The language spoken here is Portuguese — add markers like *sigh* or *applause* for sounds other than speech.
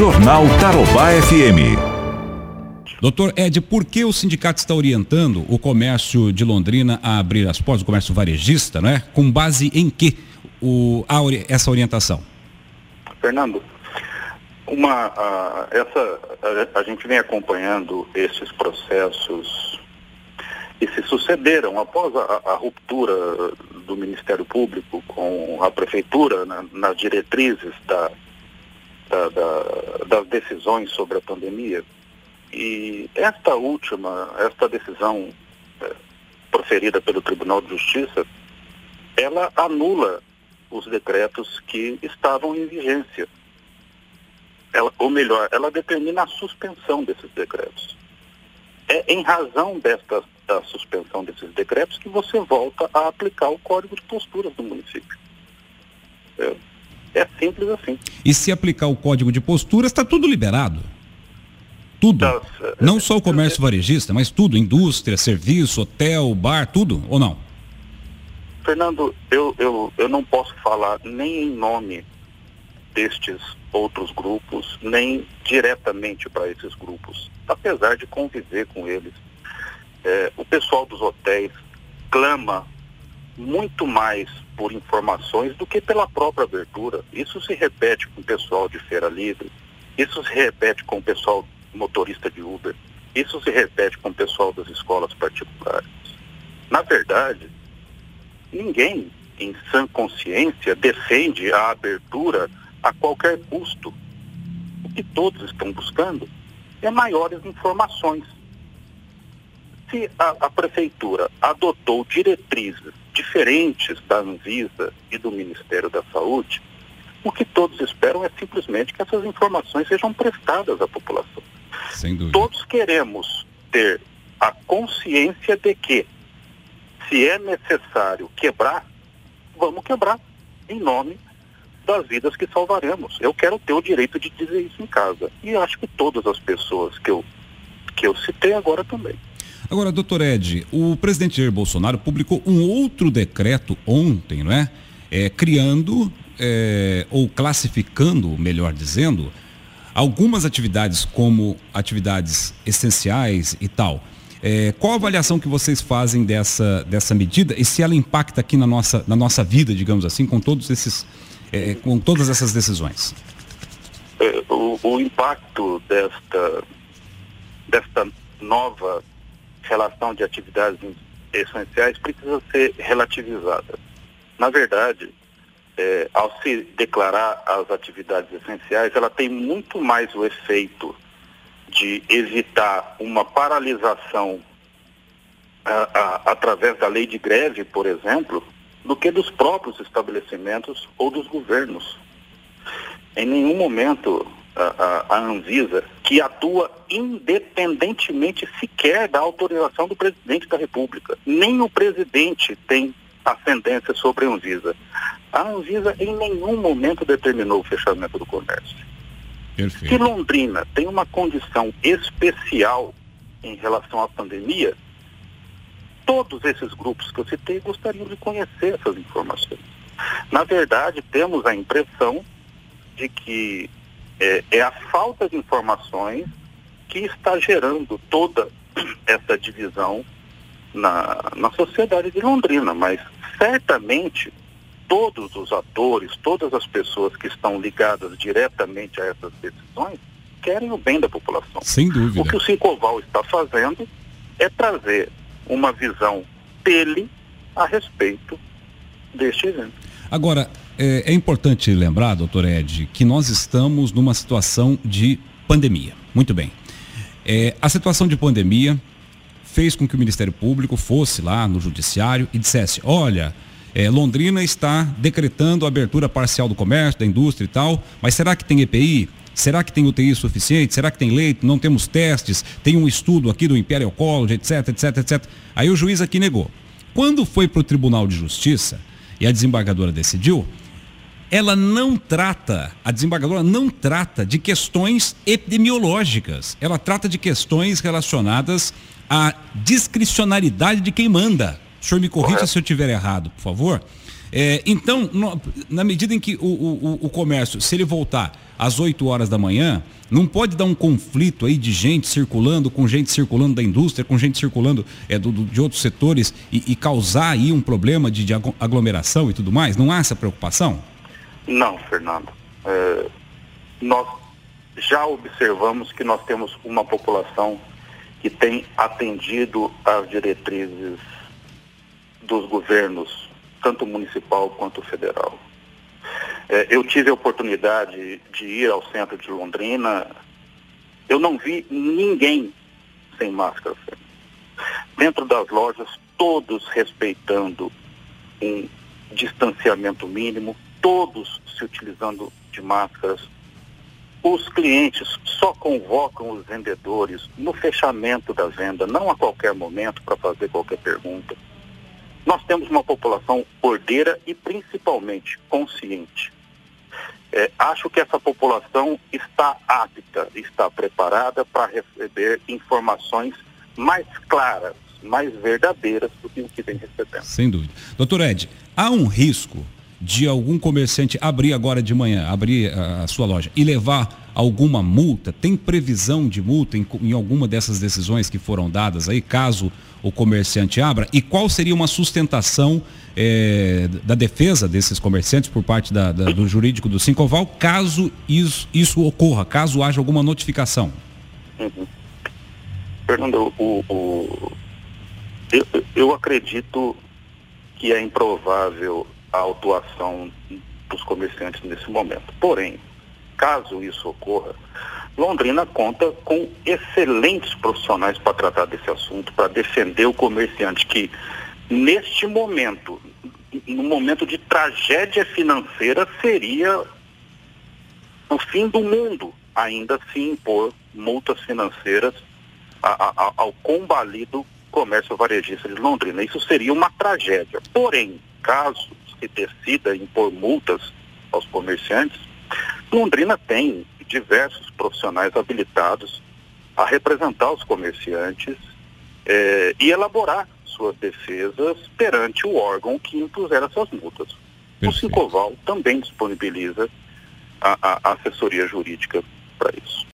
Jornal Tarobá FM. Doutor Ed, por que o sindicato está orientando o comércio de Londrina a abrir as portas, o comércio varejista, não é? Com base em que o, a, essa orientação? Fernando, uma, a, essa, a, a, gente vem acompanhando esses processos e se sucederam após a, a ruptura do Ministério Público com a Prefeitura na, nas diretrizes da, da, da, das decisões sobre a pandemia. E esta última, esta decisão é, proferida pelo Tribunal de Justiça, ela anula os decretos que estavam em vigência. Ela, ou melhor, ela determina a suspensão desses decretos. É em razão desta da suspensão desses decretos que você volta a aplicar o Código de Posturas do município. É, é simples assim. E se aplicar o Código de Posturas, está tudo liberado? Tudo. É, não só o comércio varejista, mas tudo, indústria, serviço, hotel, bar, tudo, ou não? Fernando, eu, eu, eu não posso falar nem em nome destes outros grupos, nem diretamente para esses grupos, apesar de conviver com eles é, o pessoal dos hotéis clama muito mais por informações do que pela própria abertura. Isso se repete com o pessoal de Feira Livre, isso se repete com o pessoal motorista de Uber, isso se repete com o pessoal das escolas particulares. Na verdade, ninguém em sã consciência defende a abertura a qualquer custo. O que todos estão buscando é maiores informações se a, a prefeitura adotou diretrizes diferentes da Anvisa e do Ministério da Saúde, o que todos esperam é simplesmente que essas informações sejam prestadas à população. Todos queremos ter a consciência de que, se é necessário quebrar, vamos quebrar em nome das vidas que salvaremos. Eu quero ter o direito de dizer isso em casa. E acho que todas as pessoas que eu, que eu citei agora também. Agora, doutor Ed, o presidente Jair Bolsonaro publicou um outro decreto ontem, não é? é criando é, ou classificando, melhor dizendo, algumas atividades como atividades essenciais e tal. É, qual a avaliação que vocês fazem dessa, dessa medida e se ela impacta aqui na nossa, na nossa vida, digamos assim, com todos esses, é, com todas essas decisões? É, o, o impacto desta, desta nova relação de atividades essenciais precisa ser relativizada. Na verdade, é, ao se declarar as atividades essenciais, ela tem muito mais o efeito de evitar uma paralisação a, a, através da lei de greve, por exemplo, do que dos próprios estabelecimentos ou dos governos. Em nenhum momento a, a, Anvisa, que atua independentemente sequer da autorização do presidente da República. Nem o presidente tem ascendência sobre a Anvisa. A Anvisa em nenhum momento determinou o fechamento do comércio. Perfeito. Se Londrina tem uma condição especial em relação à pandemia, todos esses grupos que eu citei gostariam de conhecer essas informações. Na verdade, temos a impressão de que é, é a falta de informações que está gerando toda *clears throat* essa divisão na, na sociedade de Londrina, mas certamente todos os atores, todas as pessoas que estão ligadas diretamente a essas decisões querem o bem da população. Sem dúvida. O que o Cincoval está fazendo é trazer uma visão dele a respeito deste evento. Agora, é, é importante lembrar, doutor Ed, que nós estamos numa situação de pandemia. Muito bem. É, a situação de pandemia fez com que o Ministério Público fosse lá no Judiciário e dissesse: olha, é, Londrina está decretando a abertura parcial do comércio, da indústria e tal, mas será que tem EPI? Será que tem UTI suficiente? Será que tem leito? Não temos testes? Tem um estudo aqui do Imperial College, etc, etc, etc. Aí o juiz aqui negou. Quando foi para o Tribunal de Justiça e a desembargadora decidiu, ela não trata, a desembargadora não trata de questões epidemiológicas. Ela trata de questões relacionadas à discricionalidade de quem manda. O senhor me corrija se eu estiver errado, por favor. É, então, no, na medida em que o, o, o, comércio, se ele voltar às 8 horas da manhã, não pode dar um conflito aí de gente circulando, com gente circulando da indústria, com gente circulando é, do, do, de outros setores e, e, causar aí um problema de, de, aglomeração e tudo mais? Não há essa preocupação? Não, Fernando. É, nós já observamos que nós temos uma população que tem atendido às diretrizes dos governos, tanto municipal quanto federal. É, eu tive a oportunidade de ir ao centro de Londrina, eu não vi ninguém sem máscara. Dentro das lojas, todos respeitando um distanciamento mínimo, todos se utilizando de máscaras, os clientes só convocam os vendedores no fechamento da venda, não a qualquer momento para fazer qualquer pergunta. Nós temos uma população ordeira e principalmente consciente. É, acho que essa população está apta, está preparada para receber informações mais claras, mais verdadeiras do que o que vem recebendo. Sem dúvida. Doutor Ed, há um risco de algum comerciante abrir agora de manhã, abrir a, a sua loja e levar alguma multa? Tem previsão de multa em, em, alguma dessas decisões que foram dadas aí, caso o comerciante abra? E qual seria uma sustentação é, da defesa desses comerciantes por parte da, da, do jurídico do Sincoval, caso isso, isso, ocorra, caso haja alguma notificação? Uhum. Fernando, o, o, eu, eu acredito que é improvável a autuação dos comerciantes nesse momento. Porém, caso isso ocorra, Londrina conta com excelentes profissionais para tratar desse assunto, para defender o comerciante que, neste momento, no momento de tragédia financeira, seria o fim do mundo ainda se impor multas financeiras ao combalido comércio varejista de Londrina. Isso seria uma tragédia. Porém, caso se decida impor multas aos comerciantes, Londrina tem diversos profissionais habilitados a representar os comerciantes eh, e elaborar suas defesas perante o órgão que impuser essas multas. Perfeito. O Sincoval também disponibiliza a, a assessoria jurídica para isso.